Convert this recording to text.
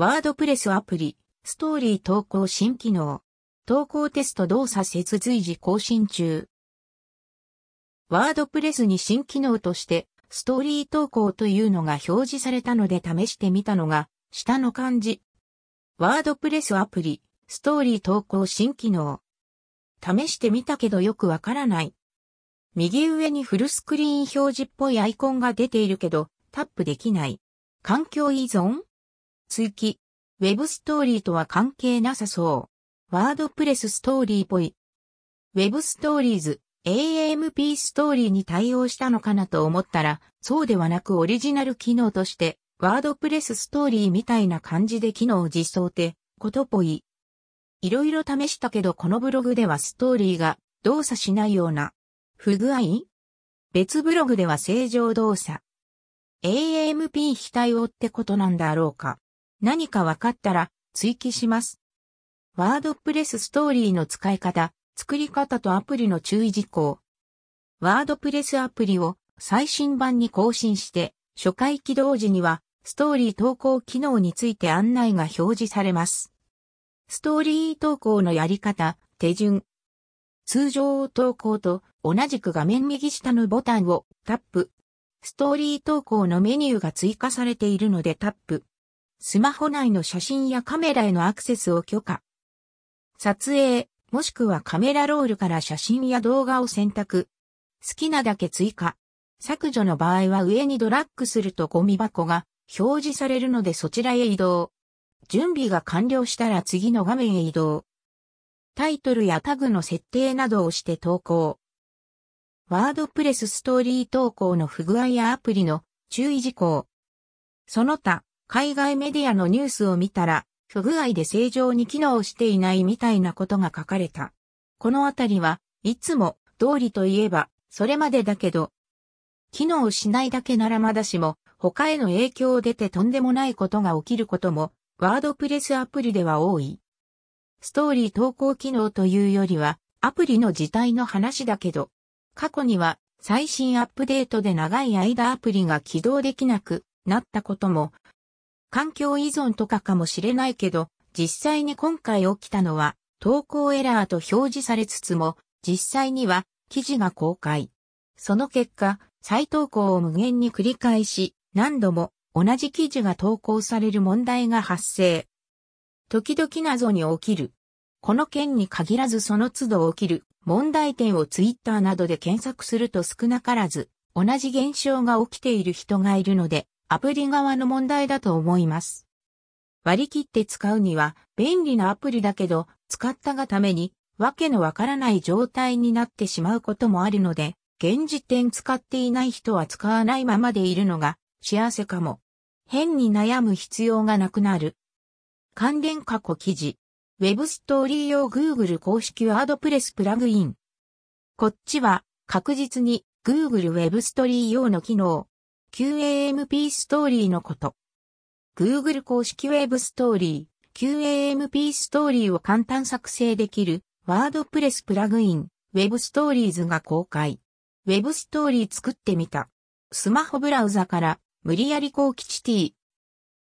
ワードプレスアプリ、ストーリー投稿新機能。投稿テスト動作接随時更新中。ワードプレスに新機能として、ストーリー投稿というのが表示されたので試してみたのが、下の漢字。ワードプレスアプリ、ストーリー投稿新機能。試してみたけどよくわからない。右上にフルスクリーン表示っぽいアイコンが出ているけど、タップできない。環境依存？追記。ウェブストーリーとは関係なさそう。ワードプレスストーリーっぽい。ウェブストーリーズ。AMP ストーリーに対応したのかなと思ったら、そうではなくオリジナル機能として、ワードプレスストーリーみたいな感じで機能を実装ってことっぽい。いろいろ試したけどこのブログではストーリーが動作しないような不具合？別ブログでは正常動作。AMP 非対応ってことなんだろうか。何か分かったら追記します。ワードプレスストーリーの使い方、作り方とアプリの注意事項。ワードプレスアプリを最新版に更新して、初回起動時には、ストーリー投稿機能について案内が表示されます。ストーリー投稿のやり方、手順。通常投稿と同じく画面右下のボタンをタップ。ストーリー投稿のメニューが追加されているのでタップ。スマホ内の写真やカメラへのアクセスを許可。撮影、もしくはカメラロールから写真や動画を選択。好きなだけ追加。削除の場合は上にドラッグするとゴミ箱が表示されるのでそちらへ移動。準備が完了したら次の画面へ移動。タイトルやタグの設定などをして投稿。ワードプレスストーリー投稿の不具合やアプリの注意事項。その他、海外メディアのニュースを見たら、不具合で正常に機能していないみたいなことが書かれた。このあたりはいつも通りといえばそれまでだけど、機能しないだけならまだしも他への影響を出てとんでもないことが起きることもワードプレスアプリでは多い。ストーリー投稿機能というよりはアプリの自体の話だけど、過去には最新アップデートで長い間アプリが起動できなくなったことも環境依存とかかもしれないけど、実際に今回起きたのは、投稿エラーと表示されつつも、実際には記事が公開。その結果、再投稿を無限に繰り返し、何度も同じ記事が投稿される問題が発生。時々謎に起きる。この件に限らずその都度起きる問題点をツイッターなどで検索すると少なからず同じ現象が起きている人がいるのでアプリ側の問題だと思います。割り切って使うには便利なアプリだけど使ったがためにわけのわからない状態になってしまうこともあるので現時点使っていない人は使わないままでいるのが幸せかも。変に悩む必要がなくなる。関連過去記事。Web ストーリー用 Google 公式ワードプレスプラグイン。こっちは確実に Google Web ストーリー用の機能。QAMP ストーリーのこと。Google 公式ウェブストーリー、QAMP ストーリーを簡単作成できるワードプレスプラグイン、Web ストーリーズが公開。Web ストーリー作ってみた。スマホブラウザから無理やり高吉 T、